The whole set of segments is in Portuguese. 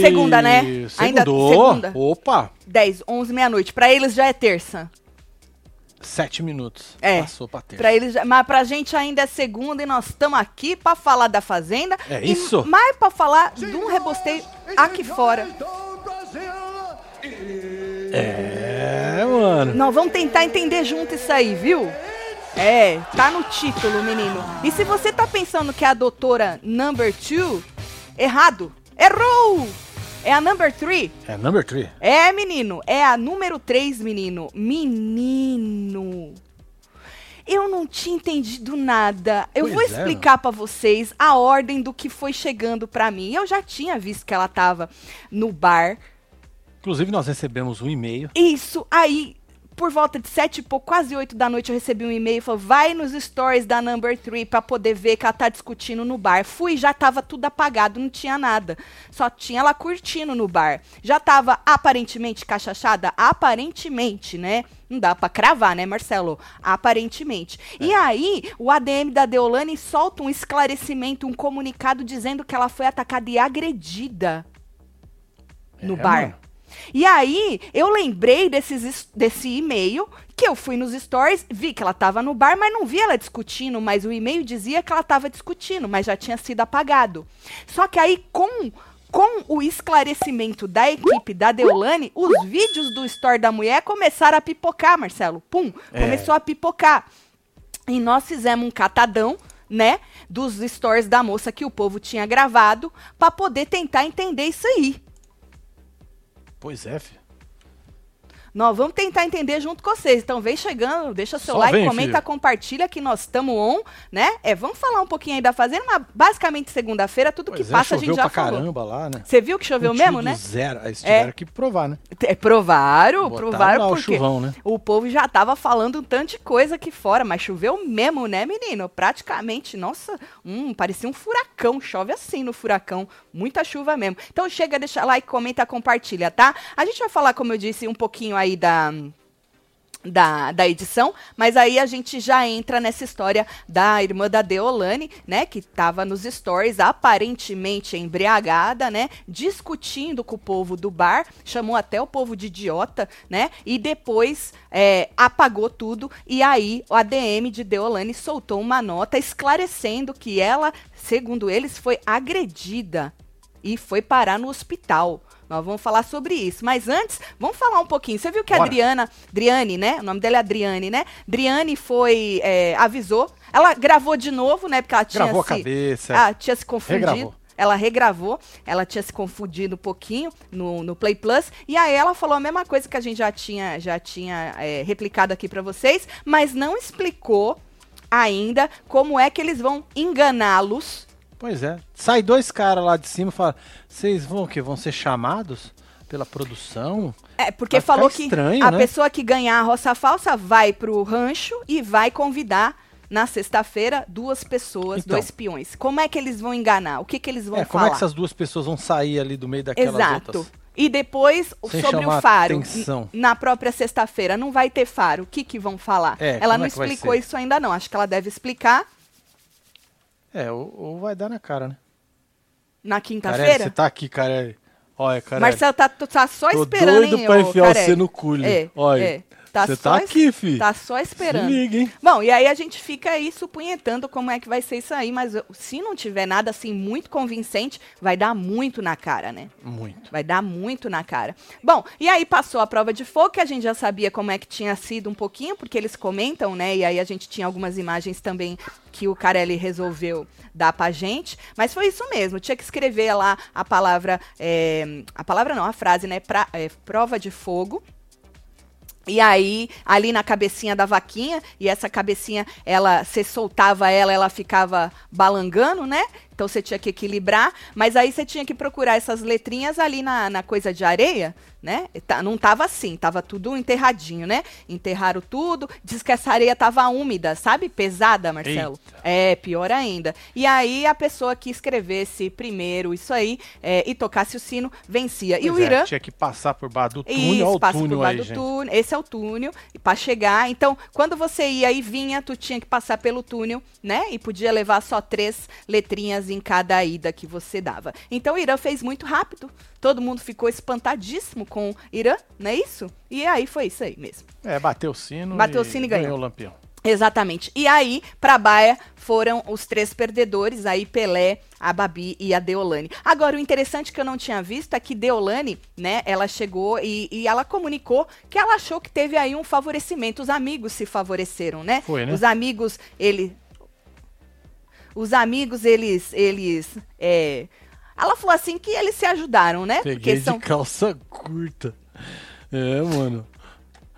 Segunda, né? Ainda Segundou. segunda. Opa! 10, 11, meia-noite. Pra eles já é terça. Sete minutos. É. Passou pra terça. Pra eles, mas pra gente ainda é segunda e nós estamos aqui pra falar da Fazenda. É e isso. Mais pra falar de um rebosteio aqui fora. É, mano. Nós vamos tentar entender junto isso aí, viu? É, tá no título, menino. E se você tá pensando que é a doutora number two, errado. Errou! É a number three. É number three. É, menino. É a número 3, menino. Menino. Eu não tinha entendido nada. Eu Pois vou é, explicar pra vocês a ordem do que foi chegando pra mim. Eu já tinha visto que ela tava no bar. Inclusive, nós recebemos um e-mail. Isso, aí, por volta de sete e pouco, quase oito da noite, eu recebi um e-mail falou: vai nos stories da Number 3 pra poder ver que ela tá discutindo no bar. Fui, já tava tudo apagado, não tinha nada. Só tinha ela curtindo no bar. Já tava aparentemente cachachada? Aparentemente, né? Não dá pra cravar, né, Marcelo? Aparentemente. E aí, o ADM da Deolane solta um esclarecimento, um comunicado dizendo que ela foi atacada e agredida no É, bar. mano. E aí, eu lembrei desses, es- desse e-mail, que eu fui nos stories, vi que ela tava no bar, mas não vi ela discutindo, mas o e-mail dizia que ela tava discutindo, mas já tinha sido apagado. Só que aí, com, com o esclarecimento da equipe da Deolane, os vídeos do store da mulher começaram a pipocar, Marcelo. Pum, É. começou a pipocar. E nós fizemos um catadão, né, dos stories da moça que o povo tinha gravado, pra poder tentar entender isso aí. Pois é, filho. Nós vamos tentar entender junto com vocês. Então vem chegando, deixa seu Só like, vem, comenta, filho. compartilha que nós estamos on, né? É, vamos falar um pouquinho aí da Fazenda, mas basicamente segunda-feira, tudo Pois que é, passa a gente já pra falou. caramba lá, né? Você viu que choveu Um mesmo, né? Zero. Eles tiveram que provar, né? É, provaram, Botaram provaram lá o porque chuvão, né? o povo já tava falando um tanto de coisa aqui fora, mas choveu mesmo, né, menino? Praticamente, nossa, hum, parecia um furacão, chove assim no furacão, muita chuva mesmo. Então chega, deixa like, comenta, compartilha, tá? A gente vai falar, como eu disse, um pouquinho aí da da, da edição, mas aí a gente já entra nessa história da irmã da Deolane, né, que tava nos stories aparentemente embriagada, né, discutindo com o povo do bar, chamou até o povo de idiota, né, e depois é, apagou tudo, e aí o ADM de Deolane soltou uma nota esclarecendo que ela, segundo eles, foi agredida e foi parar no hospital. Nós vamos falar sobre isso. Mas antes, vamos falar um pouquinho. Você viu que a Bora. Adriana, Driane, né? O nome dela é Adriane, né? Driane foi, é, avisou. Ela gravou de novo, né? Porque ela tinha Gravou a se, cabeça. ah, tinha se confundido. Regravou. Ela regravou, ela tinha se confundido um pouquinho no, no Play Plus, e aí ela falou a mesma coisa que a gente já tinha, já tinha é, replicado aqui pra vocês, mas não explicou ainda como é que eles vão enganá-los Pois é. Sai dois caras lá de cima e fala: vocês vão o quê? Vão ser chamados pela produção? É, porque falou que estranho, a né? pessoa que ganhar a roça falsa vai pro rancho e vai convidar na sexta-feira duas pessoas, Então. dois peões. Como é que eles vão enganar? O que que eles vão É, como falar? é que essas duas pessoas vão sair ali do meio daquelas Exato. outras? E depois, Sem sobre o faro, atenção. na própria sexta-feira, não vai ter faro. O que que vão falar? É, ela como não é que explicou isso ainda não. Acho que ela deve explicar É, ou, ou vai dar na cara, né? na quinta-feira. você tá aqui, Carelli. Olha, Carelli. Marcelo tá, tá só Tô esperando, doido hein, pra enfiar Carelli? você no culho. É, Olha, é. Tá você só tá aqui, fi. Tá só esperando. Se liga, hein? Bom, e aí a gente fica aí supunhetando como é que vai ser isso aí, mas se não tiver nada assim muito convincente, vai dar muito na cara, né? Muito. Vai dar muito na cara. Bom, e aí passou a prova de fogo, que a gente já sabia como é que tinha sido um pouquinho, porque eles comentam, né? E aí a gente tinha algumas imagens também que o Carelli resolveu dar pra gente. Mas foi isso mesmo, tinha que escrever lá a palavra. é, a palavra não, a frase, né? Pra- é, prova de fogo. E aí, ali na cabecinha da vaquinha, e essa cabecinha, ela, você soltava ela, ela ficava balangando, né? Então você tinha que equilibrar, mas aí você tinha que procurar essas letrinhas ali na, na coisa de areia, né? Tá, não tava assim, tava tudo enterradinho, né? Enterraram tudo. Diz que essa areia tava úmida, sabe? Pesada, Marcelo. Eita. É, pior ainda. E aí a pessoa que escrevesse primeiro isso aí é, e tocasse o sino vencia. e Pois o é, Irã tinha que passar por baixo do túnel. isso, Olha o passa por túnel baixo aí, do gente. túnel. Esse é o túnel para chegar. Então, quando você ia e vinha, tu tinha que passar pelo túnel, né? E podia levar só três letrinhas em cada ida que você dava. Então, o Irã fez muito rápido. Todo mundo ficou espantadíssimo com o Irã, não é isso? E aí foi isso aí mesmo. É, bateu o sino. Bateu o sino e ganhou. o lampião. Exatamente. E aí, pra Baia, foram os três perdedores, aí Pelé, a Babi e a Deolane. Agora, o interessante que eu não tinha visto é que Deolane, né, ela chegou e, e ela comunicou que ela achou que teve aí um favorecimento. Os amigos se favoreceram, né? Foi, né? Os amigos, ele... Os amigos, eles, eles, é... Ela falou assim que eles se ajudaram, né? Peguei de calça curta. É, mano.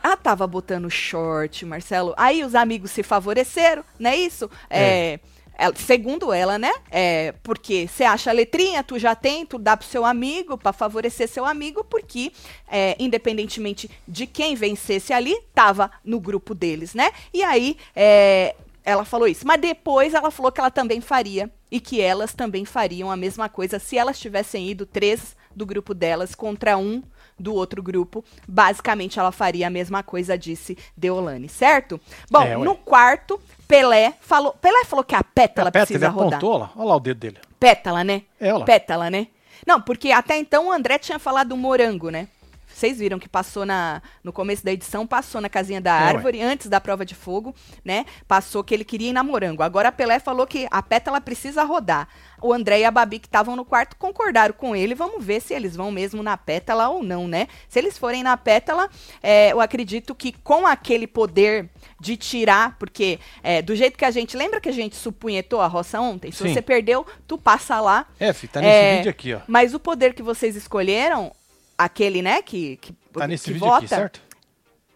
Ah, tava botando short, Marcelo. Aí os amigos se favoreceram, não é isso? É. ela- segundo ela, né? É, porque você acha a letrinha, tu já tem, tu dá pro seu amigo, pra favorecer seu amigo, porque, é, independentemente de quem vencesse ali, tava no grupo deles, né? E aí, é, ela falou isso. Mas depois ela falou que ela também faria e que elas também fariam a mesma coisa se elas tivessem ido três do grupo delas contra um do outro grupo. Basicamente, ela faria a mesma coisa, disse Deolane, certo? Bom, É, no quarto, Pelé falou. Pelé falou que a pétala a precisa rodar. apontou. Olha lá o dedo dele. Pétala, né? É, olha. Pétala, né? Não, porque até então o André tinha falado morango, né? Vocês viram que passou na, no começo da edição, passou na casinha da É, árvore, antes da prova de fogo, né? Passou que ele queria ir na morango. Agora a Pelé falou que a pétala precisa rodar. O André e a Babi, que estavam no quarto, concordaram com ele. Vamos ver se eles vão mesmo na pétala ou não, né? Se eles forem na pétala, é, eu acredito que com aquele poder de tirar, porque é, do jeito que a gente. Lembra que a gente supunhetou a roça ontem? Se Sim. você perdeu, tu passa lá. É, tá nesse É, vídeo aqui, ó. Mas o poder que vocês escolheram, aquele, né, que, que, Tá nesse que vídeo vota, aqui, certo?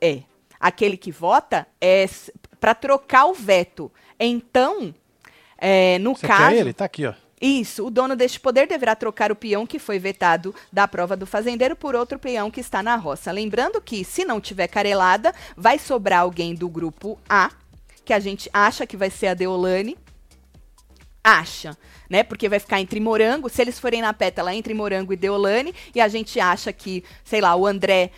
é. Aquele que vota é para trocar o veto. Então, é, no Você caso. quer ele? Tá aqui, ó. Isso, o dono deste poder deverá trocar o peão que foi vetado da prova do fazendeiro por outro peão que está na roça. Lembrando que, se não tiver carelada, vai sobrar alguém do grupo A, que a gente acha que vai ser a Deolane. Acha, né? Porque vai ficar entre morango. Se eles forem na pétala, entre morango e Deolane. E a gente acha que, sei lá, o André.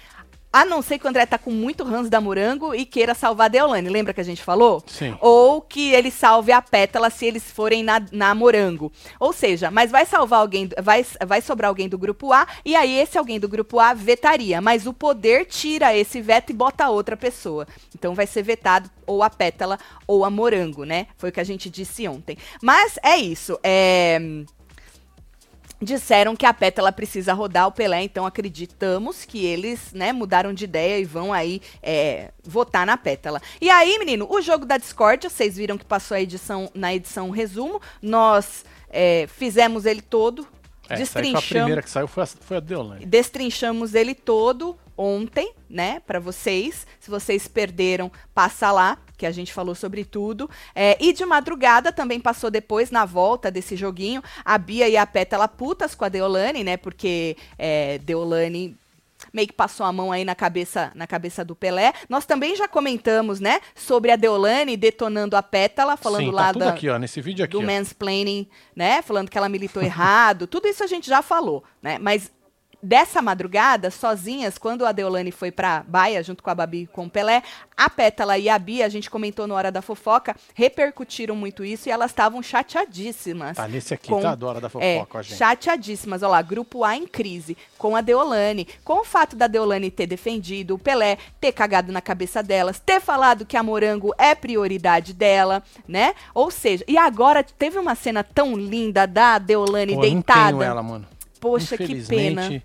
A não ser que o André tá com muito ranço da morango e queira salvar a Deolane. Lembra que a gente falou? Sim. ou que ele salve a pétala se eles forem na, na morango. Ou seja, mas vai salvar alguém, vai, vai sobrar alguém do grupo A, e aí esse alguém do grupo A vetaria, mas o poder tira esse veto e bota outra pessoa. Então vai ser vetado ou a pétala ou a morango, né? Foi o que a gente disse ontem. Mas é isso, é disseram que a pétala precisa rodar o Pelé, então acreditamos que eles, né, mudaram de ideia e vão aí é, votar na pétala. E aí, menino, o jogo da discórdia, vocês viram que passou a edição na edição resumo, nós é, fizemos ele todo, É, foi a destrinchamos, primeira que saiu, foi a, foi a Deolane. destrinchamos ele todo ontem, né, para vocês. Se vocês perderam, passa lá, que a gente falou sobre tudo. É, e de madrugada também passou depois, na volta desse joguinho, a Bia e a Pétala putas com a Deolane, né, porque é, Deolane meio que passou a mão aí na cabeça, na cabeça do Pelé. Nós também já comentamos, né, sobre a Deolane detonando a Pétala, falando Sim, lá tá tudo da, aqui, ó, nesse vídeo aqui, do ó. mansplaining, né? Falando que ela militou errado. Tudo isso a gente já falou, né? Mas dessa madrugada, sozinhas, quando a Deolane foi pra Baia, junto com a Babi e com o Pelé, a Pétala e a Bia, a gente comentou no Hora da Fofoca, repercutiram muito isso e elas estavam chateadíssimas. Tá nesse aqui, com- tá? Do Hora da É, Fofoca, ó, gente. chateadíssimas. Olha lá, grupo A em crise, com a Deolane, com o fato da Deolane ter defendido o Pelé, ter cagado na cabeça delas, ter falado que a Morango é prioridade dela, né? Ou seja, e agora teve uma cena tão linda da Deolane Pô, eu não deitada. tenho ela, mano. Poxa, que pena.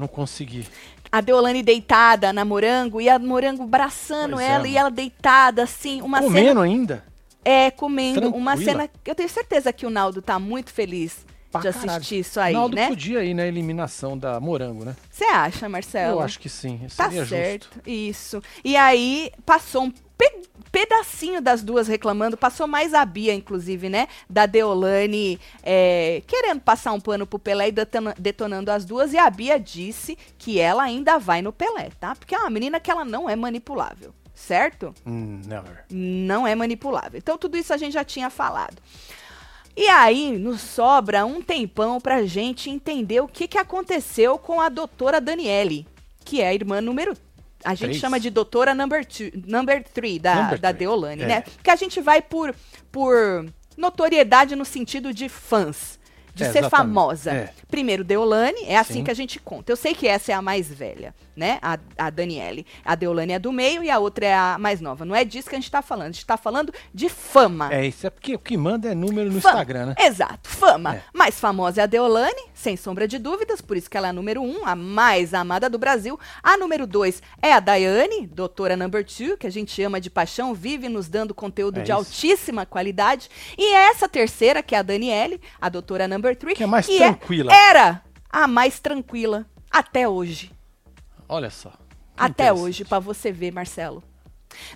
Não consegui. A Deolane deitada na Morango e a Morango abraçando Pois é, ela mano. e ela deitada, assim, uma cena Comendo ainda? É, comendo. Uma Tranquila. cena. Eu tenho certeza que o Naldo tá muito feliz Pra de caralho. assistir isso aí, Naldo né? podia ir na eliminação da Morango, né? Você acha, Marcelo? Eu acho que sim. Tá Seria certo, justo. isso. E aí passou um pe- pedacinho das duas reclamando, passou mais a Bia, inclusive, né? Da Deolane é, querendo passar um pano pro Pelé e detona- detonando as duas. E a Bia disse que ela ainda vai no Pelé, tá? Porque é uma menina que ela não é manipulável, certo? Hum, never. não é manipulável. Então, tudo isso a gente já tinha falado. E aí, nos sobra um tempão pra gente entender o que, que aconteceu com a doutora Daniele, que é a irmã número. A gente Três. chama de doutora number two, number three da, Number da three, Deolane, é. né? Porque a gente vai por, por notoriedade no sentido de fãs, de É, ser exatamente. famosa. É. Primeiro, Deolane, é assim Sim. que a gente conta. Eu sei que essa é a mais velha, né? A, a Daniele. A Deolane é do meio e a outra é a mais nova. Não é disso que a gente tá falando. A gente tá falando de fama. É, isso é porque o que manda é número no Fama. Instagram, né? Exato, fama. É. Mais famosa é a Deolane, sem sombra de dúvidas, por isso que ela é a número um, a mais amada do Brasil. A número dois é a Daiane, doutora number two, que a gente ama de paixão, vive nos dando conteúdo É de isso. altíssima qualidade. E essa terceira, que é a Daniele, a doutora number Que é mais que tranquila. era a mais tranquila até hoje. Olha só. Até hoje, pra você ver, Marcelo.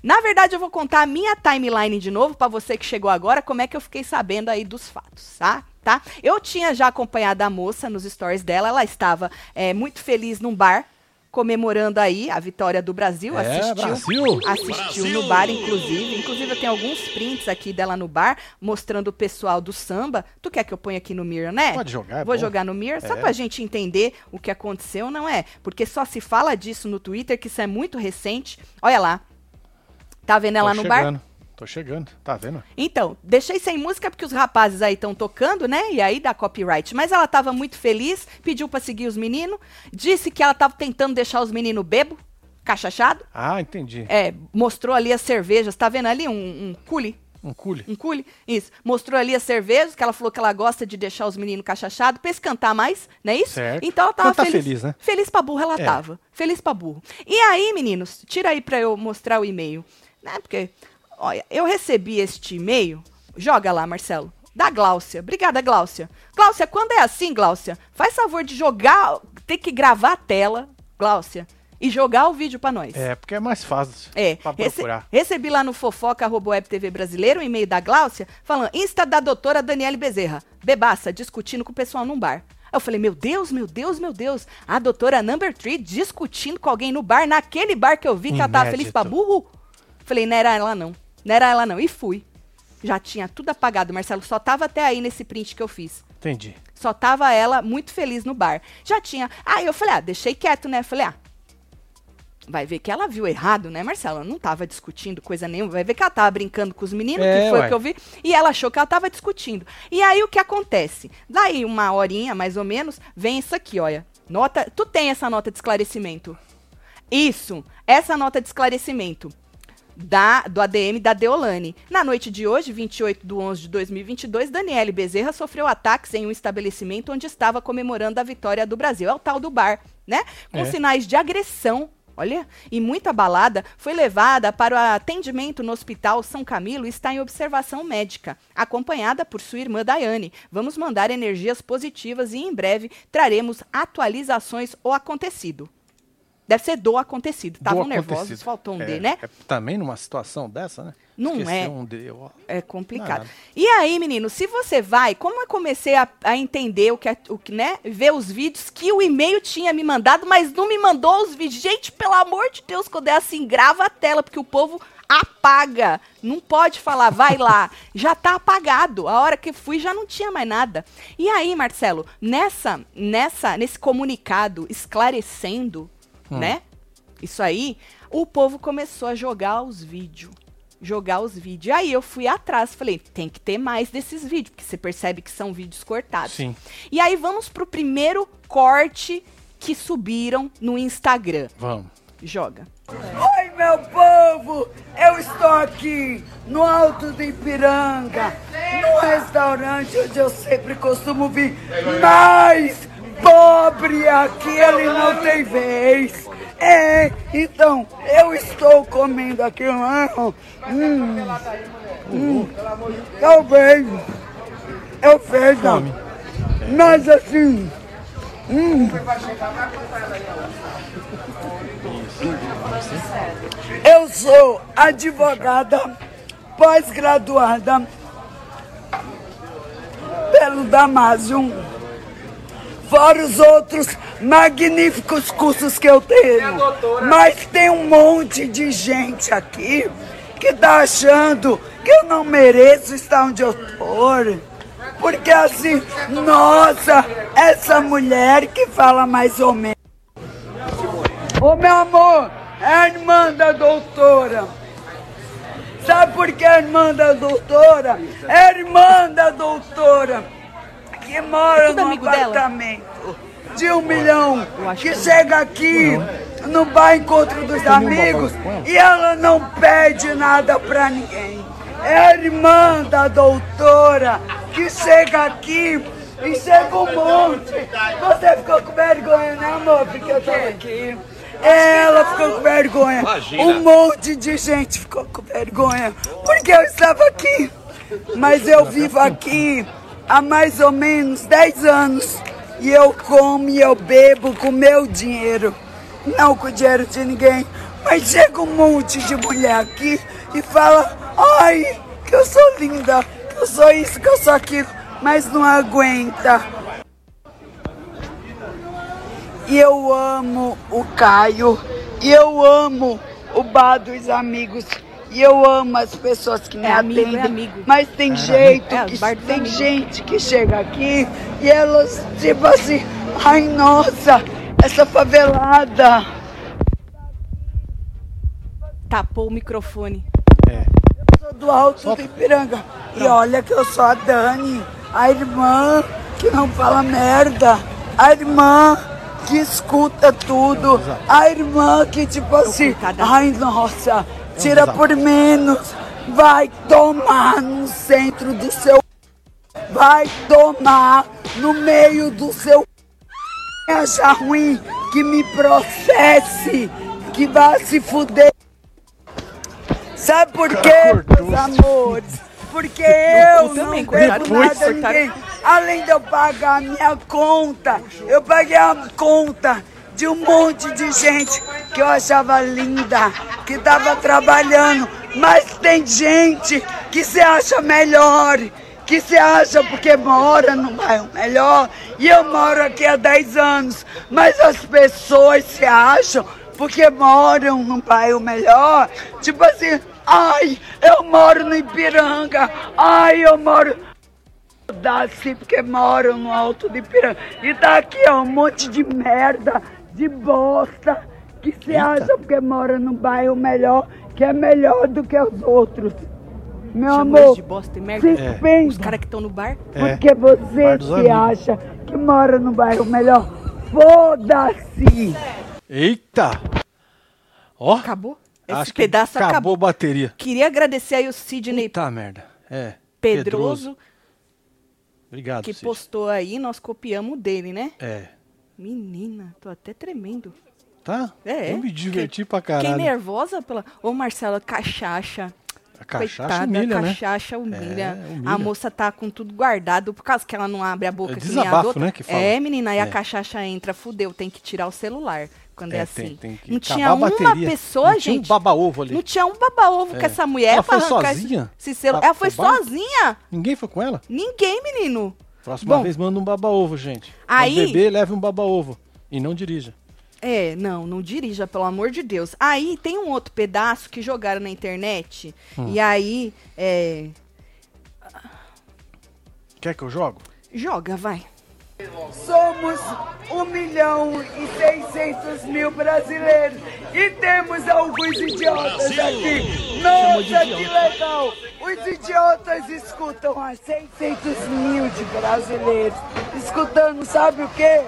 Na verdade, eu vou contar a minha timeline de novo pra você que chegou agora, como é que eu fiquei sabendo aí dos fatos, tá? Tá? Eu tinha já acompanhado a moça nos stories dela, ela estava é, muito feliz num bar, comemorando aí a vitória do Brasil, É, assistiu, Brasil. assistiu no bar, inclusive. Inclusive, eu tenho alguns prints aqui dela no bar, mostrando o pessoal do samba. Tu quer que eu ponha aqui no Mirror, né? Pode jogar, é Vou bom. jogar no Mirror, só É. pra gente entender o que aconteceu, não é? Porque só se fala disso no Twitter, que isso é muito recente. Olha lá. Tá vendo ela Tô no bar? Tô chegando. Tá vendo? Então, deixei sem música porque os rapazes aí estão tocando, né? E aí dá copyright. Mas ela tava muito feliz, pediu pra seguir os meninos, disse que ela tava tentando deixar os meninos bebo, cachachado. Ah, entendi. É, mostrou ali as cervejas, tá vendo ali um, um cule? Um cule. Um cule? Isso. Mostrou ali as cervejas, que ela falou que ela gosta de deixar os meninos cachachados pra eles cantar mais, não é isso? Certo. Então ela tava Cantar feliz. feliz, né? Feliz pra burro ela É. tava. Feliz pra burro. E aí, meninos, tira aí pra eu mostrar o e-mail. Né? Porque, olha, eu recebi este e-mail. Joga lá, Marcelo. Da Gláucia. Obrigada, Gláucia. Gláucia, quando é assim, Gláucia, faz favor de jogar, ter que gravar a tela, Gláucia, e jogar o vídeo pra nós. É, porque é mais fácil É, pra rece- procurar. recebi lá no fofoca web TV brasileiro um e-mail da Gláucia falando Insta da doutora Daniele Bezerra, bebaça, discutindo com o pessoal num bar. Aí Eu falei, meu Deus, meu Deus, meu Deus, a doutora Number Three discutindo com alguém no bar, naquele bar que eu vi que ela tava feliz Inédito. pra burro. Falei, não era ela não, não era ela não, e fui. Já tinha tudo apagado, Marcelo, só tava até aí nesse print que eu fiz. Entendi. Só tava ela muito feliz no bar. Já tinha. Aí eu falei, ah, deixei quieto, né? Falei, ah. Vai ver que ela viu errado, né, Marcela? Ela não tava discutindo coisa nenhuma. Vai ver que ela tava brincando com os meninos, É, que foi o que eu vi. E ela achou que ela tava discutindo. E aí o que acontece? Daí, uma horinha, mais ou menos, vem isso aqui, olha. Nota. Tu tem essa nota de esclarecimento? Isso, essa nota de esclarecimento da, do ADM da Deolane. Na noite de hoje, 28 de 11 de 2022, Daniele Bezerra sofreu ataques em um estabelecimento onde estava comemorando a vitória do Brasil. É o tal do bar, né? Com É. sinais de agressão. Olha, e muito abalada, foi levada para o atendimento no Hospital São Camilo e está em observação médica, acompanhada por sua irmã Daiane. Vamos mandar energias positivas e em breve traremos atualizações ao acontecido. Deve ser do acontecido. Estavam nervosos, faltou um é, D, né? é também numa situação dessa, né? Não Esquecer é. um D, ó. É complicado. E aí, menino, se você vai, como eu comecei a, a entender o que, é- o que, né, ver os vídeos que o e-mail tinha me mandado, mas não me mandou os vídeos. Gente, pelo amor de Deus, quando é assim, grava a tela, porque o povo apaga. Não pode falar, vai lá. já tá apagado. A hora que fui já não tinha mais nada. E aí, Marcelo, nessa, nessa, nesse comunicado esclarecendo, né? Isso aí, o povo começou a jogar os vídeos. Jogar os vídeos. Aí eu fui atrás, falei, tem que ter mais desses vídeos, porque você percebe que são vídeos cortados. Sim. E aí vamos pro primeiro corte que subiram no Instagram. Vamos. Joga. Oi, meu povo! Eu estou aqui no Alto do Ipiranga, no restaurante onde eu sempre costumo vir, mas pobre aqui ele não tem vez. É, então eu estou comendo aqui. Hum, hum, hum, eu vejo, eu. Come. Mas assim. hum. Eu sou advogada pós-graduada pelo Damásio. Fora os outros magníficos cursos que eu tenho. Mas tem um monte de gente aqui que tá achando que eu não mereço estar onde eu tô. Porque assim, nossa, essa mulher que fala mais ou menos. Ô meu amor, é a irmã da doutora. Sabe por que a irmã da doutora? É a irmã da doutora que mora no amigo dela? apartamento de um milhão, que que- chega aqui no bar encontro dos amigos e ela não pede nada pra ninguém. É a irmã da doutora que chega aqui e chega um monte. Você ficou com vergonha, né, amor? Porque eu tava aqui. Ela ficou com vergonha. Um monte de gente ficou com vergonha. Porque eu estava aqui. Mas eu vivo aqui há mais ou menos 10 anos. E eu como e eu bebo com meu dinheiro. Não com o dinheiro de ninguém. Mas chega um monte de mulher aqui e fala: Ai, que eu sou linda, que eu sou isso, que eu sou aquilo. Mas não aguenta. E eu amo o Caio. E eu amo o bar dos amigos. E eu amo as pessoas que me É amigo, é atendem. amigo. Mas tem jeito, É, que, tem amigos. gente que chega aqui e elas, tipo assim, ai nossa, essa favelada. Tapou o microfone. É. sou do Alto do Ipiranga. E olha que eu sou a Dani, a irmã que não fala merda, a irmã que escuta tudo, a irmã que tipo assim, ai nossa, tira por menos, vai tomar no centro do seu, vai tomar no meio do seu achar ruim que me processe, que vá se fuder. Sabe por quê, meus amores? Porque eu não também, devo nada a ninguém. Além de eu pagar a minha conta, eu paguei a conta de um monte de gente que eu achava linda, que estava trabalhando. Mas tem gente que se acha melhor, que se acha porque mora no bairro melhor. E eu moro aqui há 10 anos. Mas as pessoas se acham porque moram num bairro melhor. Tipo assim, ai, eu moro no Ipiranga. Ai, eu moro. Dá-se porque moram no Alto do Ipiranga. E tá aqui, ó, um monte de merda, de bosta, que se acha porque mora num bairro melhor, que é melhor do que os outros. Meu Chamou amor, de bosta e merda. se É. pensa. Os caras que estão no bar. É. Porque você se amigos. acha que mora no bairro melhor. Foda-se! Eita! Ó, Acabou? Esse acho que pedaço acabou, acabou. a bateria. Queria agradecer aí o Sidney Puta merda. É. Pedroso, Obrigado, que Cid. postou aí, nós copiamos o dele, né? É. Menina, tô até tremendo. Tá? É, Eu me diverti Fiquei- pra caralho. Fiquei nervosa pela. Ô, Marcela, cachaça. A cachaça Coitada, humilha, né? cachaça humilha. É, humilha. A moça tá com tudo guardado por causa que ela não abre a boca É que nem desabafo, outras. né, que fala. É, menina, aí É. a cachaça entra, fudeu, tem que tirar o celular quando é, É, assim. tem- tem que não tinha a uma pessoa, Não tinha um gente. baba-ovo ali. Não tinha um baba-ovo É. com essa mulher Ela foi sozinha? esse, esse celu- Ela foi bar? sozinha. Ninguém foi com ela? Ninguém, menino. Próxima Bom. vez manda um baba-ovo, gente. Aí- Quando beber, leve um baba-ovo. E não dirija. É, não, não dirija, pelo amor de Deus. Aí tem um outro pedaço que jogaram na internet. Hum. E aí, é. Quer que eu jogo? Joga, vai. Somos 1 milhão e 600 mil brasileiros e temos alguns idiotas aqui. Nossa, que legal! Os idiotas escutam a 600 mil de brasileiros. Escutando, sabe o quê?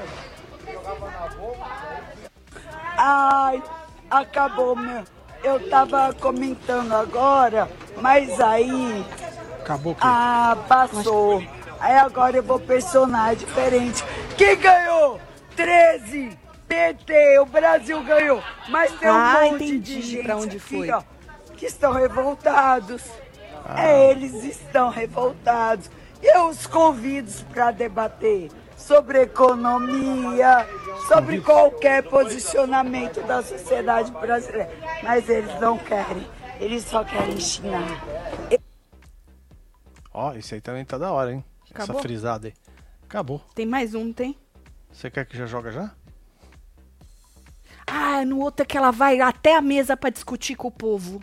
Ai, acabou, meu. Eu tava comentando agora, mas aí Acabou o quê? ah, passou. Aí agora eu vou personagem diferente. Quem ganhou? 13! PT, o Brasil ganhou. Mas tem um Ah, monte entendi de gente pra onde aqui, foi. ó, que estão revoltados. Ah. É, eles estão revoltados. Eu os convido para debater. sobre economia, sobre qualquer posicionamento da sociedade brasileira. Mas eles não querem, eles só querem xingar. Ó, esse aí também tá da hora, hein? Acabou? Essa frisada aí. Acabou. Tem mais um, tem? Você quer que já joga já? Ah, no outro é que ela vai até a mesa pra discutir com o povo.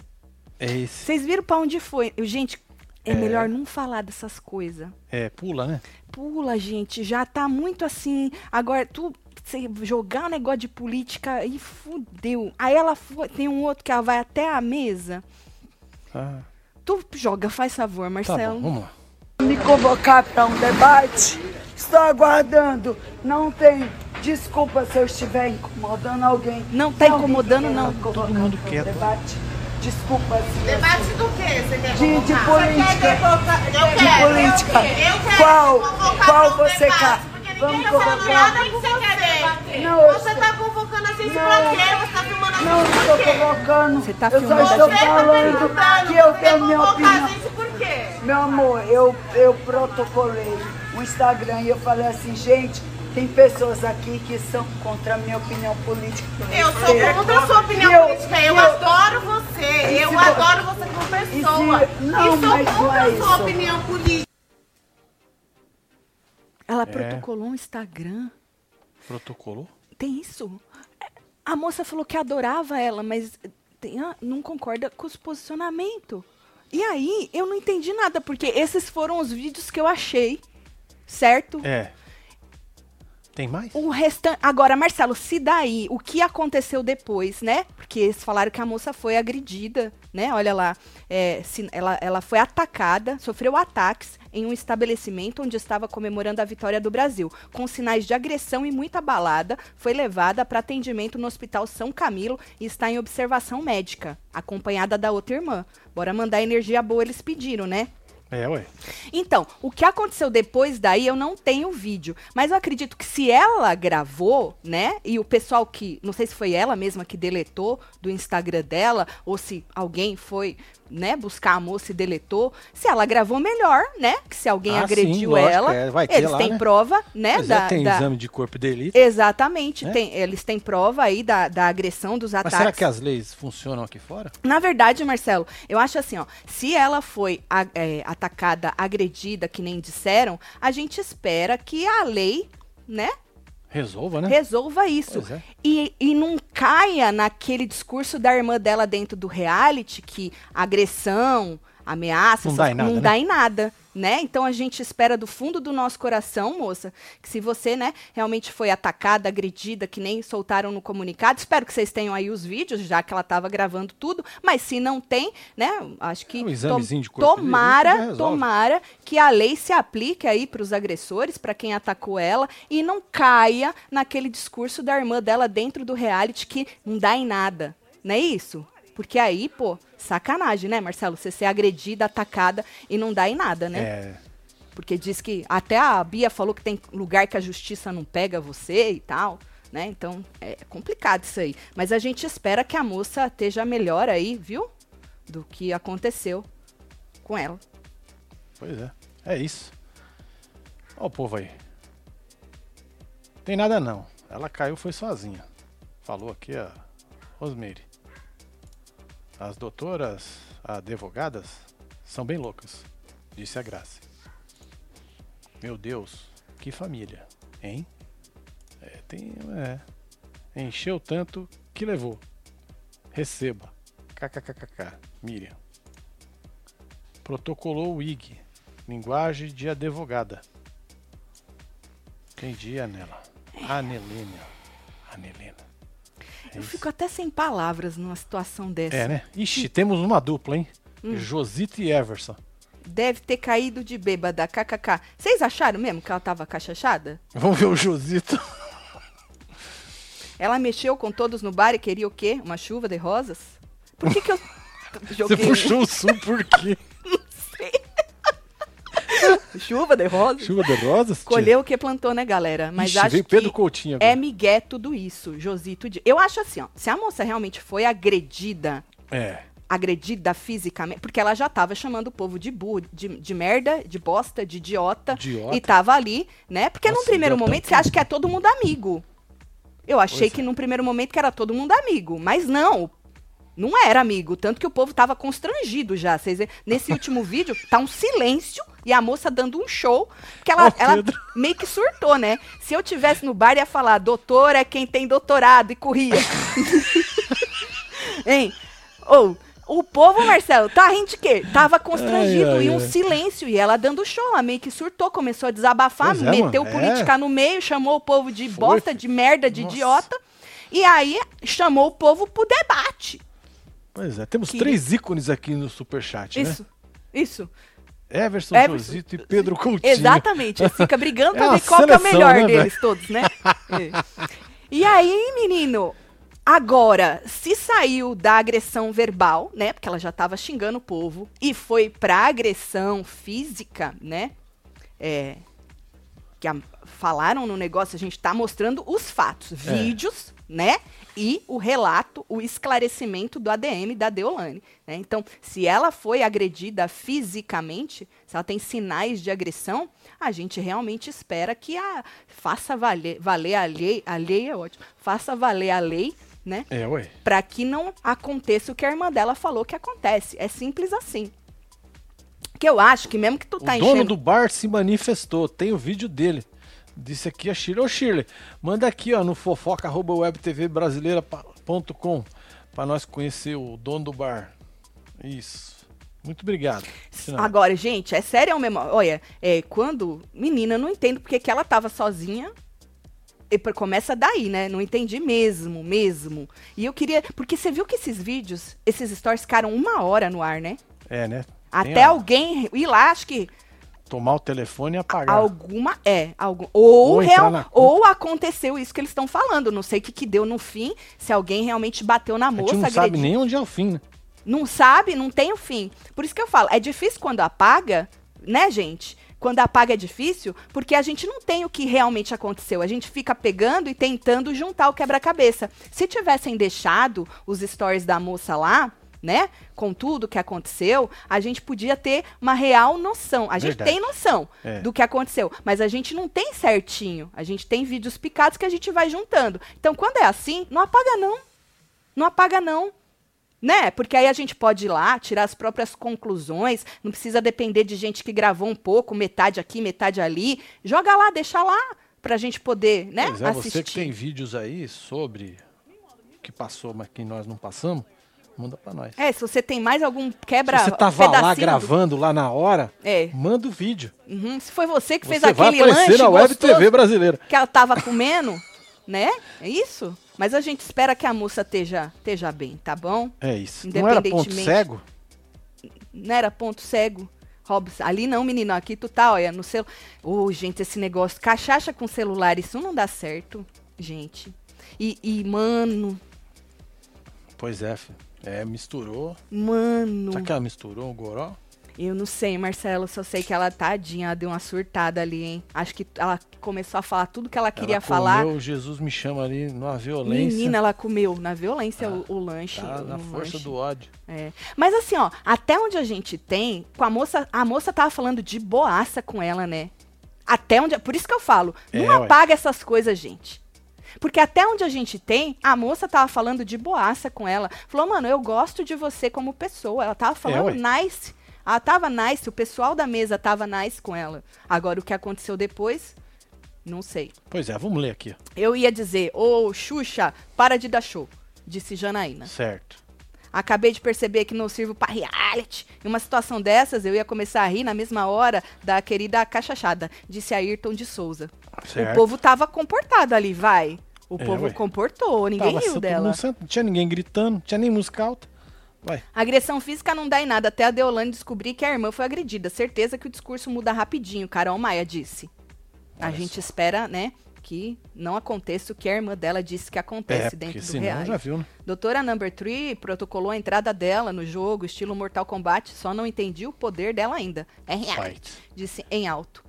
É esse. Vocês viram pra onde foi? Eu, Gente, é, É. melhor não falar dessas coisas. É, pula, né? Pula, gente, já tá muito assim. Agora, tu você jogar um negócio de política aí fudeu. Aí ela foi, tem um outro que ela vai até a mesa. Ah, Tu joga, faz favor, tá Marcelo. bom, vamos lá. Me convocar para um debate, estou aguardando. Não tem. Desculpa se eu estiver incomodando alguém. Não tá incomodando, não. Todo mundo quieto. Debate. Desculpa se eu Debate do que você quer De- de política. Você Eu de quero, política. Eu quero. Eu quero Qual, qual você debate, quer? porque Vamos ninguém tá falando convocar. nada que você. Não, eu Você sei. tá convocando assim Não. pra quê? Você tá filmando assim Não por estou convocando. Você tá eu só filmando estou a gente. falando perguntando, que eu você tenho quer minha convocar opinião. a gente por quê? Meu amor, eu, eu protocolei o Instagram e eu falei assim, gente, tem pessoas aqui que são contra a minha opinião política. Eu sou contra a sua opinião E eu- política. Eu e eu- adoro você. E Eu se adoro você como pessoa. se- não, e sou mas não contra é a sua isso. opinião política. Ela É. protocolou um Instagram. Protocolou? Tem isso? É, A moça falou que adorava ela, mas tem- ah, não concorda com os posicionamentos. E aí, eu não entendi nada, porque esses foram os vídeos que eu achei, certo? É. Tem mais? O restante. Agora, Marcelo, se daí o que aconteceu depois, né? Porque eles falaram que a moça foi agredida, né? Olha lá. é, se- ela, ela foi atacada, sofreu ataques em um estabelecimento onde estava comemorando a vitória do Brasil. Com sinais de agressão e muita balada, foi levada para atendimento no Hospital São Camilo e está em observação médica, acompanhada da outra irmã. Bora mandar energia boa, eles pediram, né? É, ué. Então, o que aconteceu depois daí eu não tenho vídeo, mas eu acredito que se ela gravou, né, e o pessoal que, não sei se foi ela mesma que deletou do Instagram dela ou se alguém foi, né, buscar a moça e deletou, se ela gravou melhor, né, que se alguém Ah, sim, agrediu lógico, ela, é, vai ter eles lá, têm né? prova, né, Pois é, da, tem da- exame de corpo de elite. Exatamente, né? tem, eles têm prova aí da, da agressão dos Mas ataques. será que as leis funcionam aqui fora? Na verdade, Marcelo, eu acho assim, ó, se ela foi a- é, atacada, agredida, que nem disseram, a gente espera que a lei, né, Resolva, né? resolva isso. É. E, e não caia naquele discurso da irmã dela dentro do reality, que agressão, ameaça, Não dá em nada, não né? dá em nada, né? Então a gente espera do fundo do nosso coração, moça, que se você, né, realmente foi atacada, agredida, que nem soltaram no comunicado, espero que vocês tenham aí os vídeos, já que ela estava gravando tudo, mas se não tem, né, acho que Um de delito já tomara, tomara que a lei se aplique aí para os agressores, para quem atacou ela e não caia naquele discurso da irmã dela dentro do reality que não dá em nada. Não é isso? Porque aí, pô, sacanagem, né, Marcelo? Você ser agredida, atacada e não dá em nada, né? É. Porque diz que até a Bia falou que tem lugar que a justiça não pega você e tal, né? Então é complicado isso aí. Mas a gente espera que a moça esteja melhor aí, viu? Do que aconteceu com ela. Pois é. É isso. Ó o povo aí. Tem nada não. Ela caiu foi sozinha. Falou aqui a Rosemary. As doutoras advogadas são bem loucas, disse a Graça. Meu Deus, que família, hein? É, tem. É. Encheu tanto que levou. Receba. KKKKK. Miriam. Protocolou o IG. Linguagem de advogada. Entendi, Anela. Anelina. Anelina. Eu fico até sem palavras numa situação dessa. É, né? Ixi, temos uma dupla, hein? Josita e Everson. Deve ter caído de bêbada, kkk. Vocês acharam mesmo que ela tava cachachada? Vamos ver o Josito. Ela mexeu com todos no bar e queria o quê? Uma chuva de rosas? Por que que eu Você joguei puxou o sul por quê? Chuva de rosas? Chuva de rosas? tia? Colheu o que plantou, né, galera? Mas Ixi, acho veio que Pedro Coutinho agora. é migué tudo isso, Josito. de- Eu acho assim, ó, se a moça realmente foi agredida, É. agredida fisicamente, porque ela já tava chamando o povo de burro, de, de merda, de bosta, de idiota, Idiota. e tava ali, né? Porque num Nossa, primeiro idiotão momento você acha que é todo mundo amigo. Eu achei Pois é. que num primeiro momento que era todo mundo amigo, mas não. Não era amigo, tanto que o povo tava constrangido já. Vocês nesse último vídeo tá um silêncio e a moça dando um show, que ela, Ó, ela meio que surtou, né? Se eu tivesse no bar ia falar: "Doutor é quem tem doutorado" e corria. hein? Ou o povo, Marcelo, tá rindo de quê? Tava constrangido Ai, ai, e um ai. silêncio. E ela dando show, ela meio que surtou, começou a desabafar, Pois é, meteu mano, política no meio, chamou o povo de bosta, de merda, de Nossa. idiota. E aí chamou o povo pro debate. Pois é, temos Que- três ícones aqui no superchat, né? Isso, isso. Everson, Everson- Josito e Pedro Coutinho. Exatamente. Ficam brigando É pra ver qual que é o seleção, melhor né, deles todos, né? É. E aí, menino, agora, se saiu da agressão verbal, né? Porque ela já tava xingando o povo, e foi pra agressão física, né? É. Que a- falaram no negócio, a gente tá mostrando os fatos, É. vídeos, né? E o relato, o esclarecimento do ADM da Deolane. Né? Então, se ela foi agredida fisicamente, se ela tem sinais de agressão, a gente realmente espera que a faça valer, valer a lei, a lei é ótimo, faça valer a lei, né? É, ué. Pra que não aconteça o que a irmã dela falou que acontece. É simples assim. Que eu acho que mesmo que tu O tá dono enchendo... do bar se manifestou, tem o vídeo dele. Disse aqui a Shirley. Ô Shirley, manda aqui ó, no fofoca.webtvbrasileira.com pra nós conhecer o dono do bar. Isso. Muito obrigado. Sinal. Agora, gente, é sério mesmo. Olha, é, quando. Menina, eu não entendo porque que ela tava sozinha. E começa daí, né? Não entendi mesmo, mesmo. E eu queria. Porque você viu que esses vídeos, esses stories ficaram uma hora no ar, né? É, né? Até alguém ir lá, acho que Tomar o telefone e apagar. alguma. É, algum. Ou, Ou real, na ou aconteceu isso que eles estão falando. Não sei o que, que deu no fim, se alguém realmente bateu na a gente moça, não sabe nem onde é o fim, né? Não sabe, não tem o fim. Por isso que eu falo, é difícil quando apaga, né, gente? Quando apaga é difícil, porque a gente não tem o que realmente aconteceu. A gente fica pegando e tentando juntar o quebra-cabeça. Se tivessem deixado os stories da moça lá, né, com tudo que aconteceu, a gente podia ter uma real noção. A gente Verdade. tem noção É. do que aconteceu, mas a gente não tem certinho. A gente tem vídeos picados que a gente vai juntando. Então, quando é assim, não apaga não. Não apaga não. Né? Porque aí a gente pode ir lá, tirar as próprias conclusões, não precisa depender de gente que gravou um pouco, metade aqui, metade ali. Joga lá, deixa lá, pra gente poder, né, Pois é, assistir. você que tem vídeos aí sobre o que passou, mas que nós não passamos, manda pra nós. É, se você tem mais algum quebra Se você tava lá gravando lá na hora, É. manda o vídeo. Uhum, Se foi você que fez Você vai aquele aparecer lanche na Web TV brasileira. que ela tava comendo, né? É isso? Mas a gente espera que a moça esteja, esteja bem, tá bom? É isso. Não era ponto cego? Não era ponto cego. Robson, ali não, menino, aqui tu tá, olha, no celu... Ô, gente, esse negócio, cachaça com celular, isso não dá certo, gente. E, e mano, Pois é, filho. É, misturou. mano, Será que ela misturou o goró? eu não sei, Marcelo, só sei que ela, tadinha, ela deu uma surtada ali, hein? Acho que ela começou a falar tudo que ela queria ela falar. Comeu, Jesus me chama ali numa violência. Menina, ela comeu na violência o, o lanche. Tá na o força lanche. do ódio. É. Mas assim, ó, até onde a gente tem, com a moça, a moça tava falando de boaça com ela, né? Até onde, por isso que eu falo, não É, ué. apaga essas coisas, gente. Porque até onde a gente tem, a moça tava falando de boaça com ela. Falou, mano, eu gosto de você como pessoa. Ela tava falando ué. nice. Ela tava nice, o pessoal da mesa tava nice com ela. Agora, o que aconteceu depois, não sei. Pois é, vamos ler aqui. Eu ia dizer, ô Xuxa, para de dar show, disse Janaína. Certo. Acabei de perceber que não sirvo pra reality. Em uma situação dessas, eu ia começar a rir na mesma hora da querida cachachada, disse Ayrton de Souza. Certo. O povo tava comportado ali, vai. O É, povo ué. comportou, ninguém Tava riu dela. sentado, Não tinha ninguém gritando, não tinha nem música alta. Vai. Agressão física não dá em nada, até a Deolane descobrir que a irmã foi agredida. Certeza que o discurso muda rapidinho, Carol Maia disse. A Olha gente só. espera, né, que não aconteça o que a irmã dela disse que É, acontece porque dentro do reality. já viu, né? Doutora Number 3 protocolou a entrada dela no jogo, estilo Mortal Kombat, só não entendi o poder dela ainda. É reality, Fight. disse em alto.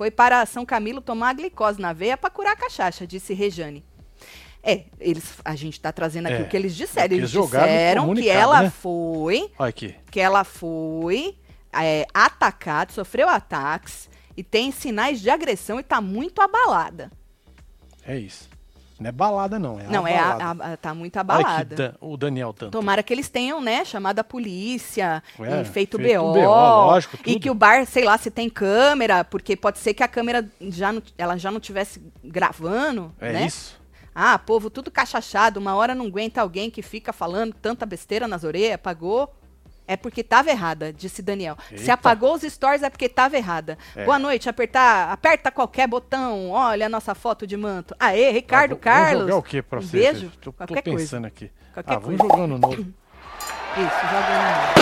Foi para São Camilo tomar a glicose na veia para curar a cachaça, disse Rejane. É, eles, a gente tá trazendo aqui É, o que eles disseram. Eles disseram que ela né? foi, Olha aqui. que ela foi é, atacada, sofreu ataques e tem sinais de agressão e tá muito abalada. É isso. Não é balada, não. É Não, é a, a- tá muito abalada. Dan- o Daniel tanto. Tomara que eles tenham, né, chamado a polícia É, e feito, feito BO, BO, lógico, E tudo. que o bar, sei lá, se tem câmera, porque pode ser que a câmera já não, ela já não tivesse gravando, É né? isso. Ah, povo tudo cachachado, uma hora não aguenta alguém que fica falando tanta besteira nas orelhas, apagou. É porque tava errada, disse Daniel. Se Eita. apagou os stories é porque tava errada. É. Boa noite, apertar, aperta qualquer botão. Olha a nossa foto de manto. Aê, Ricardo Ah, vou- Carlos. Vou jogar o que pra um você? beijo? Tô, tô qualquer coisa. pensando aqui. Qualquer ah, vamos jogando novo. Isso, jogando.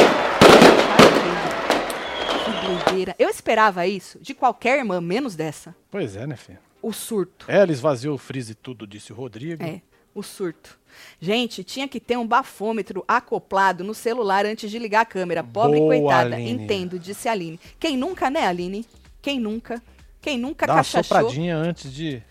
Que doideira. Eu esperava isso de qualquer irmã, menos dessa. Pois é, né, filho? O surto. Ela esvaziou o freeze e tudo, disse o Rodrigo. É, o surto. Gente, tinha que ter um bafômetro acoplado no celular antes de ligar a câmera. Pobre Boa, coitada. Aline. Entendo, disse a Aline. Quem nunca, né, Aline? Quem nunca? Quem nunca Dá uma cachachou? sopradinha antes de.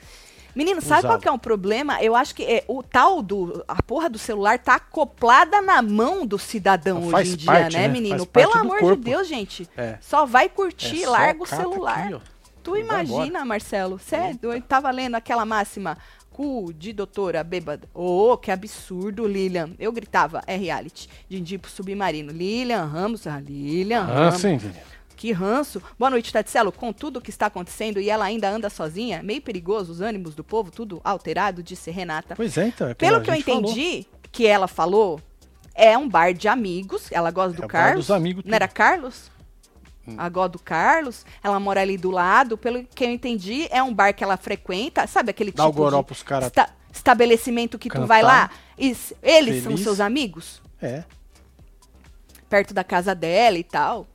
Menino, sabe qual Usado. que é um problema? Eu acho que é, o tal do. A porra do celular tá acoplada na mão do cidadão hoje em parte, dia, né, né? menino? Parte Pelo amor corpo. de Deus, gente. É. Só vai É curtir, só larga o celular. aqui. Tu imagina, Marcelo? Você é doido? Tava lendo aquela máxima. Cu de doutora bêbada. Oh, que absurdo, Lilian. Eu gritava, é reality. Dindi pro submarino. Lilian Ramos, ah, Lilian Ah, Ramos. sim, filho. Que ranço. Boa noite, Tatselo. Com tudo o que está acontecendo e ela ainda anda sozinha, meio perigoso, os ânimos do povo, tudo alterado, disse Renata. Pois é, então. é Pelo que eu gente falou. entendi, que ela falou, é um bar de amigos. Ela gosta É do o bar Carlos. dos amigos, Não era. Carlos? A gosta do Carlos. Ela mora ali do lado. Pelo que eu entendi, é um bar que ela frequenta. Sabe aquele Dá o tipo goró de pros caras. esta- estabelecimento que tu Cantar. vai lá? s- eles são Feliz. seus amigos? É. Perto da casa dela e tal.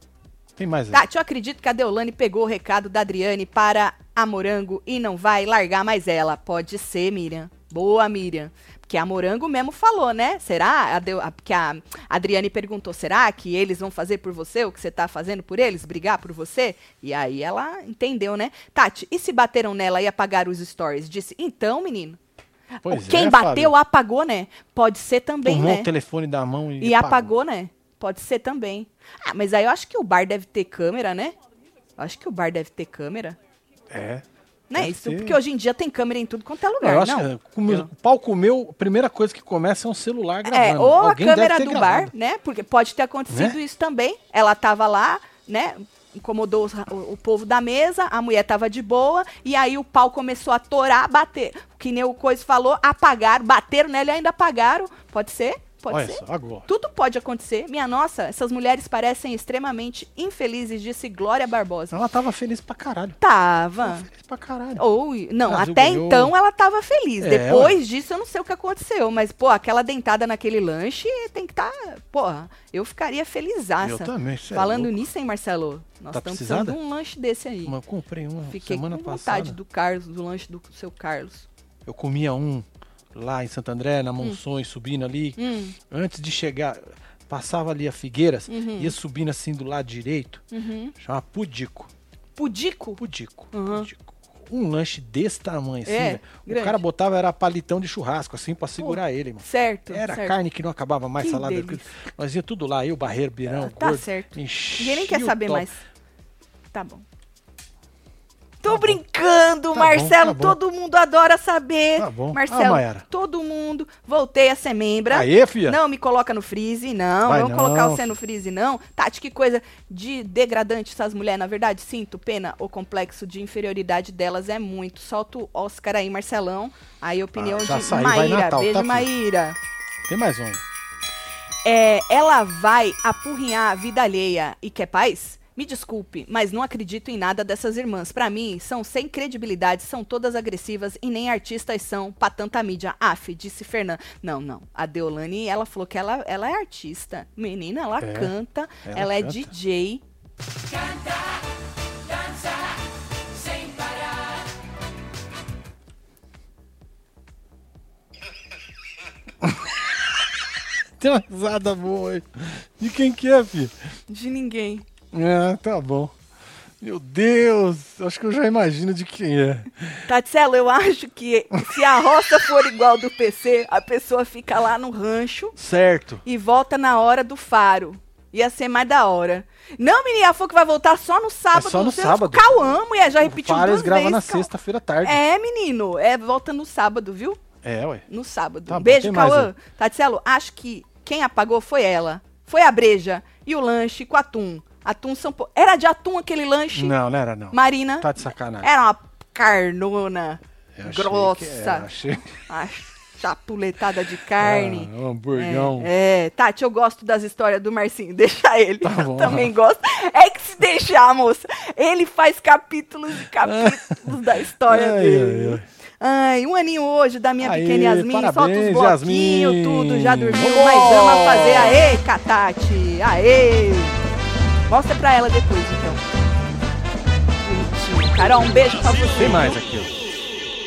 Tem mais aí. Tati, eu acredito que a Deolane pegou o recado da Adriane para a Morango e não vai largar mais ela. Pode ser, Miriam. Boa, Miriam. Porque a Morango mesmo falou, né? Será? A Deu- a- Porque a Adriane perguntou: será que eles vão fazer por você o que você tá fazendo por eles? Brigar por você? E aí ela entendeu, né? Tati, e se bateram nela e apagaram os stories? Disse: então, menino. Pois Quem é, bateu, Fábio. apagou, né? Pode ser também, Tomou né? o telefone da mão e, E apagou, né? Pode ser também. Ah, mas aí eu acho que o bar deve ter câmera, né? Eu acho que o bar deve ter câmera. É. Não é isso? ter. Porque hoje em dia tem câmera em tudo quanto é lugar, eu acho não? que comeu- o pau comeu, a primeira coisa que começa é um celular gravando. É, ou Alguém a câmera do gravado. bar, né? Porque pode ter acontecido Né? isso também. Ela tava lá, né? Incomodou os- o, o povo da mesa, a mulher tava de boa, e aí o pau começou a torar, bater. Que nem o Coisa falou, apagaram, bateram nela e ainda apagaram. Pode ser? Pode Olha ser? só, agora. Tudo pode acontecer. Minha nossa, essas mulheres parecem extremamente infelizes, disse Glória Barbosa. Ela tava feliz pra caralho. Tava. Feliz pra caralho. Ou, não, até ganhou. então ela tava feliz. É, Depois disso eu não sei o que aconteceu, mas pô, aquela dentada naquele lanche tem que estar, tá, porra, eu ficaria felizaça. Eu também, é Falando louco. nisso, hein, Marcelo? Nós Tá estamos precisando de um lanche desse aí. Mas eu comprei um Fiquei semana com passada. vontade do Carlos, do lanche do seu Carlos. Eu comia um lá em Santo André, na Monções, subindo ali. Hum, Antes de chegar, passava ali a Figueiras, Uhum. ia subindo assim do lado direito. uhum. Chama Pudico. Pudico? Pudico. Uhum. Pudico. Um lanche desse tamanho, assim, É, velho. O cara botava, era palitão de churrasco, assim, pra segurar ele, mano. Certo. Era certo. carne que não acabava mais, Que salada. delícia. Nós ia tudo lá, eu, Barreiro, Birão, Ah, tá Gordo. certo. Ninguém nem quer saber mais. Tá bom. Tô brincando, Tá Marcelo. bom, tá bom. todo mundo adora saber. Tá bom. Ah, Marcelo, Mayara. todo mundo. Voltei a ser membra. Aê, filha. Não me coloca no freeze, não. Vai Vamos não, colocar você no freeze, não. Tati, que coisa de degradante essas mulheres. Na verdade, sinto pena. O complexo de inferioridade delas é muito. Solta o Oscar aí, Marcelão. Aí, opinião Ah, de vai Maíra. Natal, Beijo, tá, filho? Maíra. Tem mais um. É, ela vai apurrinhar a vida alheia e quer paz? Me desculpe, mas não acredito em nada dessas irmãs. Pra mim, são sem credibilidade, são todas agressivas e nem artistas são pra tanta mídia. Af, disse Fernanda. Não, não. A Deolane, ela falou que ela, ela é artista. Menina, ela É, canta, ela ela, é canta. DJ. Tem uma risada boa aí. De quem que é, filho? De ninguém. É, tá bom. Meu Deus, acho que eu já imagino de quem é. Tatselo, eu acho que se a roça for igual do PC, a pessoa fica lá no rancho Certo. e volta na hora do faro. Ia ser mais da hora. Não, menina, a Foco vai voltar só no sábado. É só no sábado. Cauã, mulher, já repetiu duas eles gravam vezes. na Cauã. sexta-feira à tarde. É, menino, é volta no sábado, viu? É, ué. No sábado. Tá bom, Beijo, Cauã. Tatselo, acho que quem apagou foi ela. Foi a breja e o lanche com atum. Atum São Paulo. Era de atum aquele lanche? Não, não era não. Marina. Tá de sacanagem. Era uma carnona Eu achei grossa. era, achei- Uma chapuletada de carne. Ah, um hamburgão. É, é, Tati, eu gosto das histórias do Marcinho. Deixa ele. Tá eu também gosto. É que se deixar, moça. Ele faz capítulos e capítulos da história Ai, dele. ai, ai. Ai, um aninho hoje da minha Aê, pequena Yasmin. Solta os parabéns, bloquinhos, Yasmin. tudo. Já dormiu, Vambora. mas ama fazer. Aê, Catati. Aê. Mostra pra ela depois, então. Bonitinho. Carol, um beijo pra você. Tem mais aqui, ó.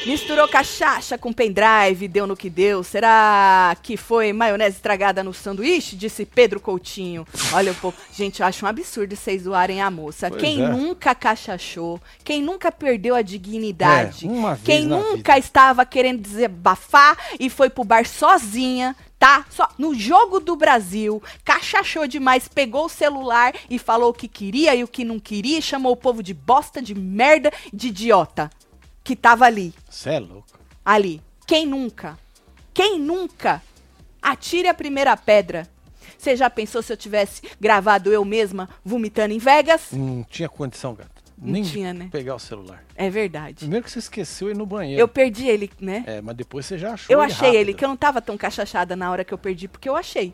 Misturou cachaça com pendrive, deu no que deu. Será que foi maionese estragada no sanduíche? Disse Pedro Coutinho. Olha um pouco. Gente, eu acho um absurdo vocês zoarem a moça. Pois quem é. nunca cachachou, quem nunca perdeu a dignidade, É, uma vez quem nunca vida. estava querendo desabafar e foi pro bar sozinha, tá? Só no jogo do Brasil, cachachou demais, pegou o celular e falou o que queria e o que não queria, chamou o povo de bosta, de merda, de idiota que tava ali Você é louco. ali. Quem nunca? Quem nunca? Atire a primeira pedra. Você já pensou se eu tivesse gravado eu mesma vomitando em Vegas? Não tinha condição, gato. Não Nem tinha, de né? pegar o celular. É verdade. Primeiro que você esqueceu ir no banheiro. Eu perdi ele, né? É, mas depois você já achou Eu ele achei ele, rápido. que eu não tava tão cachachada na hora que eu perdi, porque eu achei.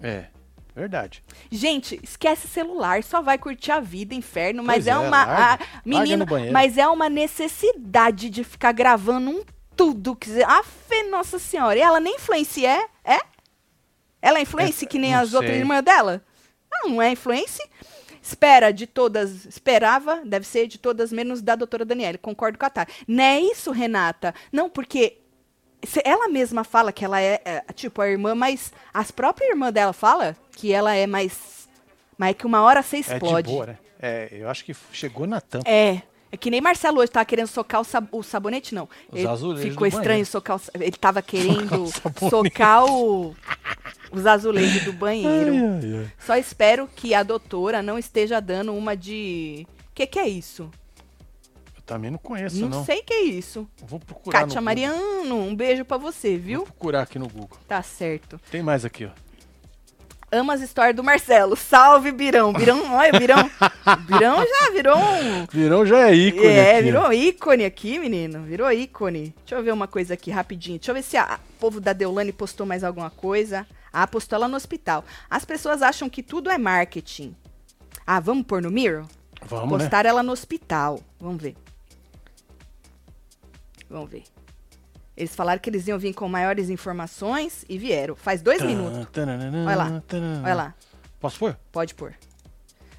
É, verdade. Gente, esquece celular, só vai curtir a vida, inferno, mas é, é, uma. larga. a- menino, mas é uma necessidade de ficar gravando um tudo. Que, ah, fé, nossa senhora. E ela nem influencia, é? É? Ela é influência É, que nem as outras sei. irmãs dela? Não, não é influência. Espera de todas, esperava, deve ser de todas, menos da doutora Daniela. Concordo com a Tati. Não é isso, Renata. Não, porque ela mesma fala que ela é, é, tipo, a irmã, mas as próprias irmãs dela fala que ela é mais. Mas que uma hora você É explode. de boa, né? É, eu acho que chegou na tampa. É. É que nem Marcelo hoje tava querendo socar o, sab- o sabonete, não. Os Ele azulejos Ficou do estranho banheiro. socar o, Ele tava querendo sabonete. socar o, os azulejos do banheiro. Ai, ai, ai. Só espero que a doutora não esteja dando uma de. Que que é isso? Eu também não conheço, não, não. sei que é isso. Vou procurar no Kátia Google. Mariano, um beijo pra você, Vou viu? procurar aqui no Google. Tá certo. Tem mais aqui, ó. Amo as histórias do Marcelo. Salve, Birão. Birão, olha, Birão. Birão já virou um. Virão já é ícone É, aqui, virou ó. ícone aqui, menino. Virou ícone. Deixa eu ver uma coisa aqui rapidinho. Deixa eu ver se a- o povo da Deolane postou mais alguma coisa. Ah, postou ela no hospital. As pessoas acham que tudo é marketing. Ah, vamos pôr no Mirror? Vamos, né? Postaram ela no hospital. Vamos ver. Vamos ver. Eles falaram que eles iam vir com maiores informações e vieram. Faz dois minutos. Olha lá, Olha lá. Posso pôr? Pode pôr.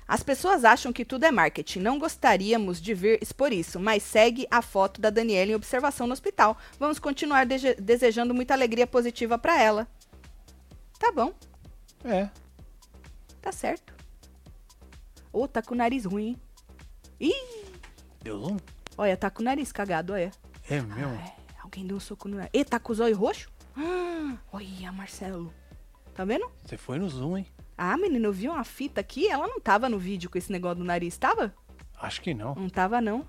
As pessoas acham que tudo é marketing. Não gostaríamos de ver expor isso, mas segue a foto da Daniela em observação no hospital. Vamos continuar dese- desejando muita alegria positiva pra ela. Tá bom, É. tá certo. Ô, tá com o nariz ruim. Ih, Deu um? olha, tá com o nariz cagado, olha. É mesmo? É, alguém deu um soco no. Ih, tá com os olhos roxos? Ah, olha, Marcelo. Tá vendo? Você foi no zoom, hein? Ah, menina, eu vi uma fita aqui. Ela não tava no vídeo com esse negócio do nariz, tava? Acho que não. Não tava, não.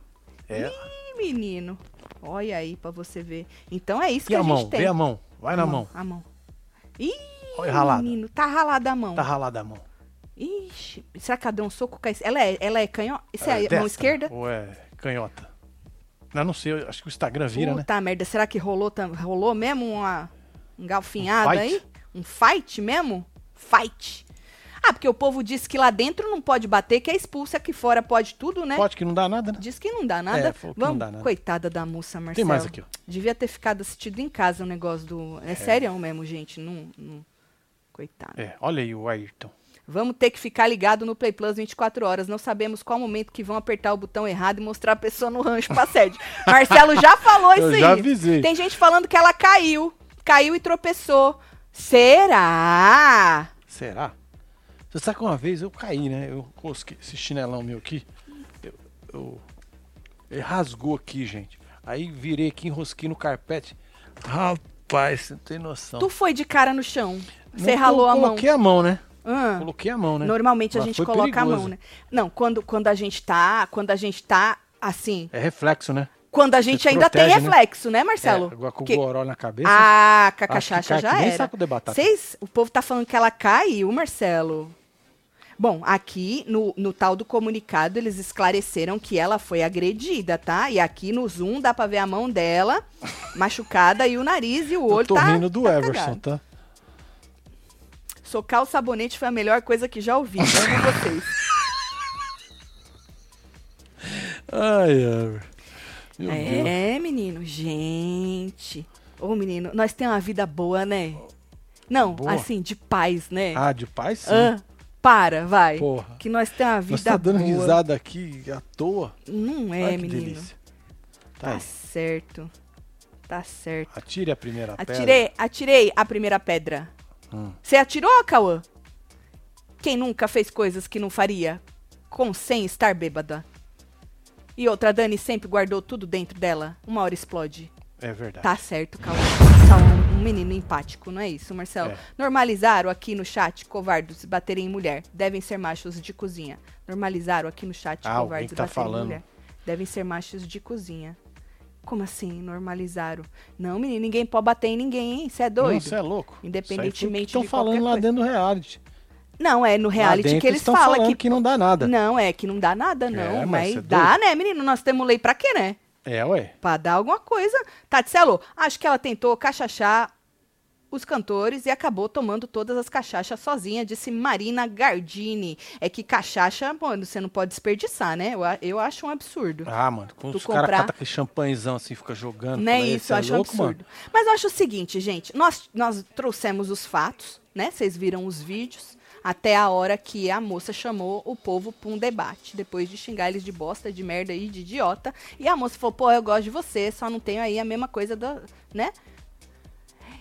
É. Ih, menino. Olha aí pra você ver. Então é isso E que a, a gente mão? tem. Vê a mão. Vai na mão. A mão. Ih, Olha ralada. menino, tá ralada a mão. Tá ralada a mão. Ixi, será que ela deu um soco a... Ela é, ela é canhota? Isso é, a destra mão esquerda? Ou é canhota? Não, não sei. Acho que o Instagram vira, né? Puta merda, será que rolou, rolou mesmo uma engalfinhada Um fight? aí? Um fight mesmo? Fight. Ah, porque o povo diz que lá dentro não pode bater, que é expulsa, aqui fora pode tudo, né? Pode que não dá nada, né? Diz que não dá nada. É, que não Vamos, dá nada. coitada da moça, Marcelo. Tem mais aqui, ó. Devia ter ficado assistido em casa o negócio do. É, sério mesmo, gente. Não, não... Coitado. É, olha aí o Ayrton. Vamos ter que ficar ligado no Play Plus 24 horas. Não sabemos qual momento que vão apertar o botão errado e mostrar a pessoa no rancho pra sede. Marcelo já falou isso Eu aí. já avisei. Tem gente falando que ela caiu. Caiu e tropeçou. Será? Será? Você sabe que uma vez eu caí, né? Eu coloquei esse chinelão meu aqui. Ele rasgou aqui, gente. Aí virei aqui, enrosquei no carpete. Rapaz, você não tem noção. Tu foi de cara no chão. Não, Você ralou eu a mão. Coloquei a mão, né? Ah. Coloquei a mão, né? Normalmente a Mas gente foi coloca a perigoso. mão, né? Não, quando, quando a gente tá. Quando a gente tá assim. É reflexo, né? Quando a gente Você ainda protege, tem né? reflexo, né, Marcelo? É, agora com Que- o goró na cabeça. Ah, com a cachaça já nem era. saco de batata. O povo tá falando que ela caiu, Marcelo. Bom, aqui no, no tal do comunicado eles esclareceram que ela foi agredida, tá? E aqui no Zoom dá pra ver a mão dela machucada e o nariz e o eu olho tô tá. rindo do tá Everson, cagado. tá? Socar o sabonete foi a melhor coisa que já ouvi. Amo vocês. Ai, Everson. Meu Deus. É, menino, gente. Ô, menino, nós temos uma vida boa, né? Não, Boa. assim, de paz, né? Ah, de paz sim. Ah, para, vai. Porra. Que nós temos uma vida tá dando boa. risada aqui à toa. Não é, Ai, que menino. delícia. Tá Tá certo. Tá certo. Atire a primeira pedra. Atirei, atirei a primeira pedra. Hum. Você atirou, Cauã? Quem nunca fez coisas que não faria com sem estar bêbada? E outra, a Dani sempre guardou tudo dentro dela. Uma hora explode. É verdade. Tá certo, Cauã. Tá um, menino empático, não é isso, Marcelo? É. Normalizaram aqui no chat covardes baterem em mulher. Devem ser machos de cozinha. Normalizaram aqui no chat Ah, covardes tá baterem em mulher. Devem ser machos de cozinha. Como assim, normalizaram? Não, menino, ninguém pode bater em ninguém, hein? Você é doido? Você é louco. Independentemente Estão falando lá coisa. dentro do reality. Não, é no reality que eles falam falando que... que não dá nada. Não, é que não dá nada, não. É, mas mas é dá, né, menino? Nós temos lei pra quê, né? É, ué. Pra dar alguma coisa. Tatselo, acho que ela tentou cachachar os cantores e acabou tomando todas as cachachas sozinha, disse Marina Gardini. É que cachaça, mano, você não pode desperdiçar, né? Eu, eu acho um absurdo. Ah, mano, quando os caras comprar- catam aquele champanhezão assim, fica jogando. Não é fala, isso, "Esse eu é acho um louco, mano?" absurdo. Mas eu acho o seguinte, gente, nós, nós trouxemos os fatos, né? Vocês viram os vídeos, até a hora que a moça chamou o povo pra um debate, depois de xingar eles de bosta, de merda e de idiota. E a moça falou, pô, eu gosto de você, só não tenho aí a mesma coisa, da, né?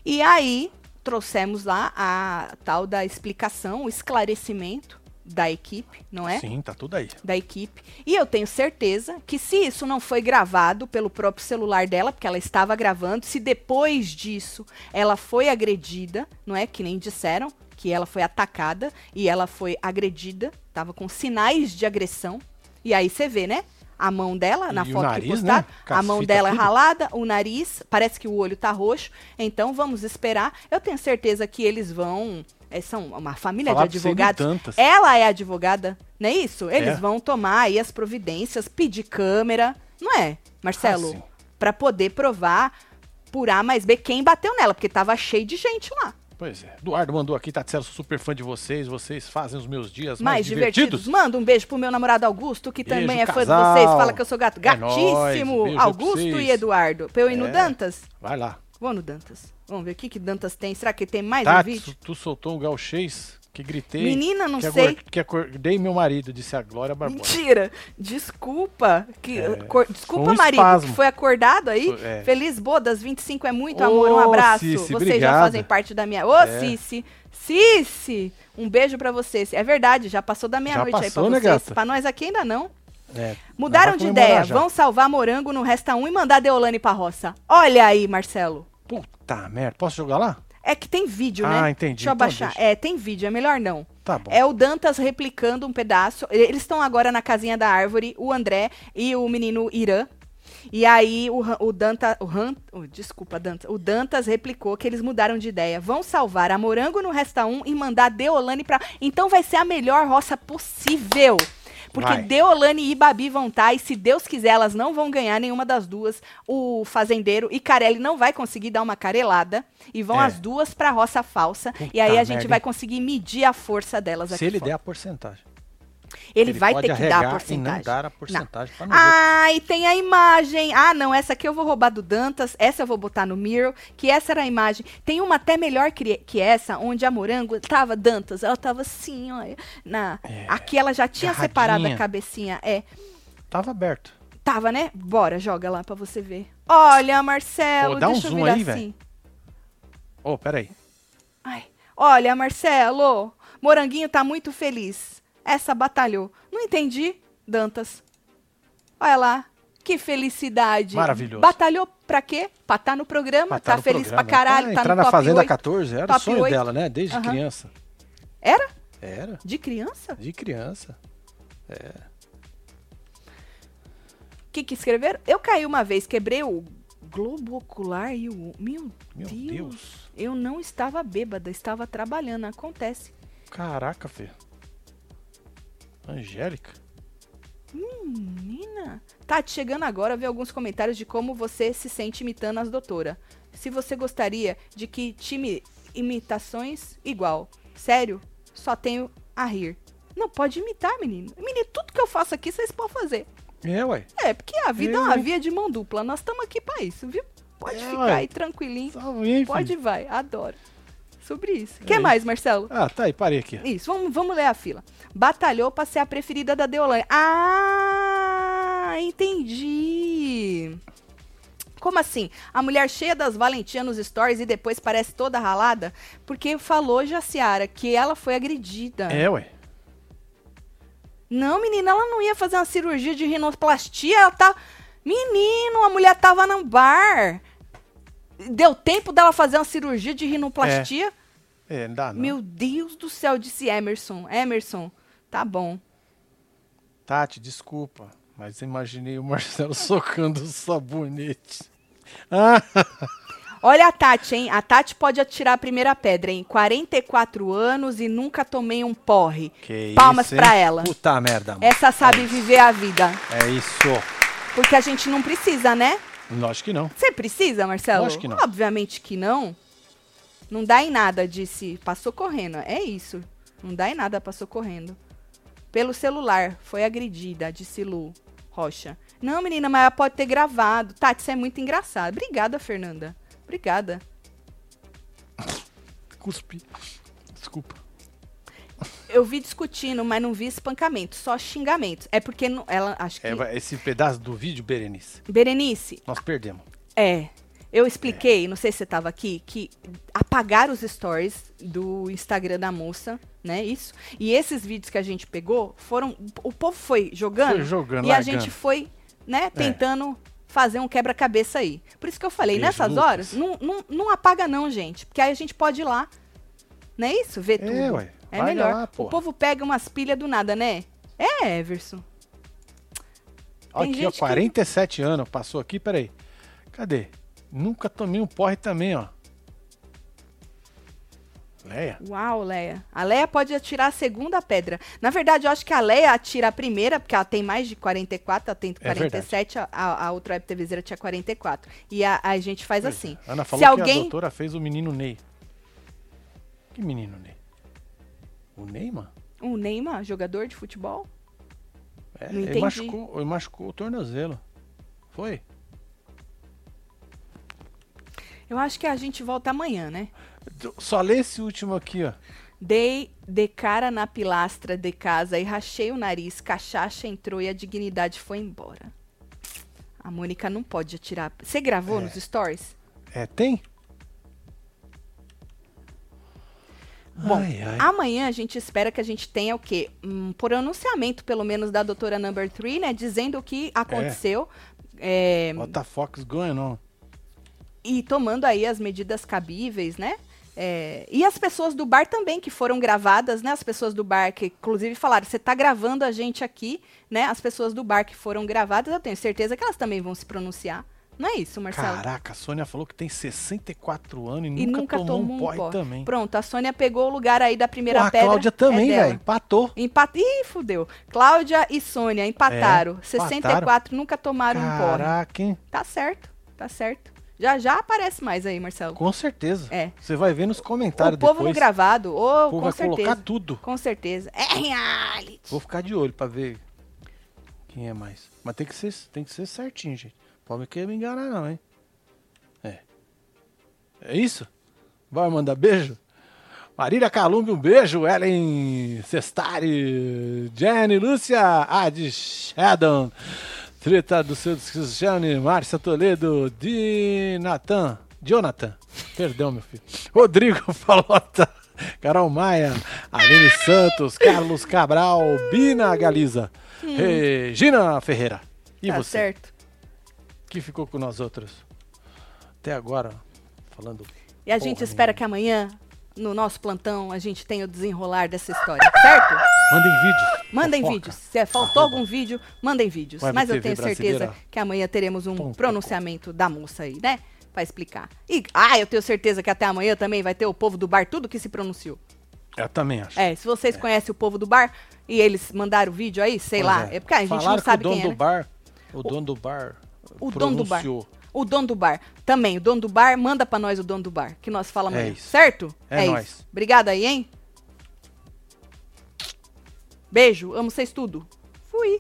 E aí, trouxemos lá a tal da explicação, o esclarecimento da equipe, não é? Sim, tá tudo aí. da equipe. E eu tenho certeza que se isso não foi gravado pelo próprio celular dela, porque ela estava gravando, se depois disso ela foi agredida, não é? Que nem disseram que ela foi atacada e ela foi agredida, tava com sinais de agressão. E aí você vê, né? A mão dela, na E foto nariz, que postaram, né? a mão dela é tudo. ralada, o nariz, parece que o olho tá roxo. Então vamos esperar. Eu tenho certeza que eles vão. é, são uma família Falar de advogados. Ela é advogada, não é isso? Eles É. vão tomar aí as providências, pedir câmera, não é, Marcelo? Ah. Pra poder provar por A mais B quem bateu nela, porque tava cheio de gente lá. Pois é. Eduardo mandou aqui, Tatselo, sou super fã de vocês. Vocês fazem os meus dias mais, Mais divertidos. Manda um beijo pro meu namorado Augusto, que Beijo, também é fã de casal. vocês, fala que eu sou gato. É Gatíssimo! Augusto e Eduardo. Pra eu ir no É. Dantas? Vai lá. Vou no Dantas. Vamos ver o que que Dantas tem. Será que tem mais um Tati, vídeo? tu soltou um gauchês que gritei. Menina, não que sei. Que acordei meu marido, disse a Glória Barbosa. Mentira! Desculpa. Que, É, desculpa, um marido, espasmo. que foi acordado aí. É. Feliz bodas, 25 é muito amor. Um abraço. Cici, vocês já obrigado. fazem parte da minha. Ô, É. Cici! Cici! Um beijo pra vocês. É verdade, já passou da meia-noite aí pra né, vocês. gata? Pra nós aqui ainda não. É, Mudaram de ideia. já. Vão salvar morango no Resta 1 e mandar Deolane pra roça. Olha aí, Marcelo. Puta merda. Posso jogar lá? É que tem vídeo, né? Ah, entendi. Deixa eu Então abaixar. deixa. É, tem vídeo, é melhor não. Tá bom. É o Dantas replicando um pedaço. Eles estão agora na casinha da árvore, o André e o menino Irã. E aí o, o Dantas. O Han, oh, desculpa, Dantas. O Dantas replicou que eles mudaram de ideia. Vão salvar a Morango no Resta 1 e mandar Deolane pra. Então vai ser a melhor roça possível. Porque Vai. Deolane e Babi vão estar, e se Deus quiser, elas não vão ganhar nenhuma das duas. O fazendeiro e Carelli não vai conseguir dar uma carelada. E vão É. as duas pra roça falsa. e Puta aí a gente merda, vai conseguir medir a força delas Se aqui ele fora. der a porcentagem. Ele, vai pode ter que dar a porcentagem. E não dar a porcentagem pra nós. Ah, e tem a imagem. Ah, não, essa aqui eu vou roubar do Dantas. Essa eu vou botar no Mirror, que essa era a imagem. Tem uma até melhor que, que essa, onde a Morango tava Dantas. Ela tava assim, olha. Na, aqui ela já tinha separado a cabecinha. É, Tava aberto. tava, né? Bora, joga lá pra você ver. Olha, Marcelo, Pô, dá um deixa eu zoom virar aí, assim. Ô, peraí. Ai, olha, Marcelo, Moranguinho tá muito feliz. Essa batalhou. Não entendi, Dantas. Olha lá. Que felicidade. Maravilhoso. Batalhou pra quê? Pra estar no programa, Pra tá no feliz programa. pra caralho, Ah, tá entrar no na Fazenda 8. 14 era o sonho oito. dela, né? Desde Aham. criança. Era? Era, De criança? de criança. O que que escreveram? Eu caí uma vez, quebrei o globo ocular e o... Meu, Meu Deus. Deus. Eu não estava bêbada, estava trabalhando, acontece. Caraca, Fê. Angélica? Menina. Tati, chegando agora, ver alguns comentários de como você se sente imitando as doutoras. Se você gostaria de que time imitações igual. Sério, só tenho a rir. Não, pode imitar, menino. Menino, tudo que eu faço aqui, vocês podem fazer. É, ué. É, porque a vida é Eu, uma via de mão dupla. Nós estamos aqui pra isso, viu? Pode É, ficar ué. aí tranquilinho. Tá bem, Pode filho. vai. Adoro. Sobre isso. O É que isso. mais, Marcelo? Ah, tá aí, parei aqui. Isso, vamos, vamos ler a fila. Batalhou pra ser a preferida da Deolane. Ah, entendi. Como assim? A mulher cheia das valentias nos stories e depois parece toda ralada? Porque falou, Jaciara, que ela foi agredida. É, ué. Não, menina, ela não ia fazer uma cirurgia de rinoplastia. Ela tá. Menino, a mulher tava no bar. Deu tempo dela fazer uma cirurgia de rinoplastia? É, não dá não. Meu Deus do céu, disse Emerson. Emerson, tá bom. Tati, desculpa. Mas imaginei o Marcelo socando o sabonete. Ah, Olha a Tati, hein? A Tati pode atirar a primeira pedra, hein? 44 anos e nunca tomei um porre. que Palmas isso, pra ela. Puta merda, mano. Essa sabe viver a vida. É isso. Porque a gente não precisa, né? Lógico que não. Você precisa, Marcelo? Lógico que não. Obviamente que não. Não dá em nada, disse. Passou correndo. É isso. Não dá em nada, passou correndo. Pelo celular. Foi agredida, disse Lu Rocha. Não, menina, mas ela pode ter gravado. Tati, isso é muito engraçado. Obrigada, Fernanda. Obrigada. Cuspi. Desculpa. Eu vi discutindo, mas não vi espancamento. Só xingamentos. É porque não- ela. Acho que. É, esse pedaço do vídeo, Berenice, Berenice, nós perdemos. É. Eu expliquei, não sei se você estava aqui, que apagaram os stories do Instagram da moça, né? Isso. E esses vídeos que a gente pegou foram. O povo foi jogando. Foi jogando, e a largando. gente foi, né, tentando fazer um quebra-cabeça aí. Por isso que eu falei, Beijo, nessas Lucas. horas, não, não, não apaga, não, gente. Porque aí a gente pode ir lá. Não é isso? Ver É, tudo. ué. É Larga melhor. lá, o povo pega umas pilhas do nada, né? É, Everson. Olha Tem aqui, ó, gente que- 47 anos, passou aqui, peraí. Cadê? Nunca tomei um porre também, ó. Leia? Uau, Leia. A Leia pode atirar a segunda pedra. Na verdade, eu acho que a Leia atira a primeira, porque ela tem mais de 44, ela tem É 47, a, a outra web TVzeira tinha 44. E a, a gente faz Pois assim. é. Ana Se falou que a alguém. doutora fez o menino Ney. Que menino Ney? O Ney, mano? O Neymar, jogador de futebol? É, Não ele entendi. machucou, ele machucou o tornozelo. Foi? Eu acho que a gente volta amanhã, né? Só lê esse último aqui, ó. Dei de cara na pilastra de casa e rachei o nariz, cachaça entrou e a dignidade foi embora. A Mônica não pode atirar. Você gravou nos stories? É, tem? Bom, Ai, ai. amanhã a gente espera que a gente tenha o quê? Um pronunciamento, pelo menos, da doutora Number 3, né? Dizendo o que aconteceu. é, What the fuck's going on? e tomando aí as medidas cabíveis, né? É, e as pessoas do bar também, que foram gravadas, né? As pessoas do bar que, inclusive, falaram, você tá gravando a gente aqui, né? As pessoas do bar que foram gravadas, eu tenho certeza que elas também vão se pronunciar. Não é isso, Marcelo? Caraca, a Sônia falou que tem 64 anos e, e nunca, nunca tomou, tomou um porre porre. também. Pronto, a Sônia pegou o lugar aí da primeira Porra, a pedra. Cláudia também, é velho. Empatou. Empat... Ih, fudeu. Cláudia e Sônia empataram. É, 64 nunca tomaram um porre. Caraca, hein? Tá certo, tá certo. Já já aparece mais aí, Marcelo. Com certeza. É. Você vai ver nos O comentários povo depois. no gravado, ô, o povo com vai certeza. colocar tudo. Com certeza. É reality. Vou ficar de olho pra ver quem é mais. Mas tem que ser, tem que ser certinho, gente. Pode querer me enganar não, hein? É. É isso? Vai mandar beijo? Marília Calumbi, um beijo. Ellen Cestari, Jenny, Lúcia, Adi Shadow, Treta do seu Cristiane, Márcia Toledo, Di Natan, Jonathan, perdão, meu filho. Rodrigo Falota, Carol Maia, Aline Santos, Carlos Cabral, Bina Galiza, Regina Ferreira. E tá você? certo. Que ficou com nós outros? Até agora, falando. E a gente espera que amanhã, no nosso plantão, a gente tenha o desenrolar dessa história, certo? Mandem vídeos. Mandem fofoca. vídeos. Se é, faltou algum vídeo, mandem vídeos. Web Mas eu TV tenho certeza brasileira. que amanhã teremos um Ponto pronunciamento da moça aí, né? Pra explicar. E, ah, eu tenho certeza que até amanhã também vai ter o povo do bar, tudo que se pronunciou. Eu também acho. É, se vocês conhecem o povo do bar e eles mandaram o vídeo aí, sei Pois lá. É. porque a gente Falaram não sabe que o dono quem é. do né? bar. O dono do bar. O dono do bar. O dono do bar. Também, o dono do bar, manda pra nós o dono do bar, que nós falamos É isso. Certo? É isso. nóis. Obrigada aí, hein? Beijo, amo vocês tudo. Fui.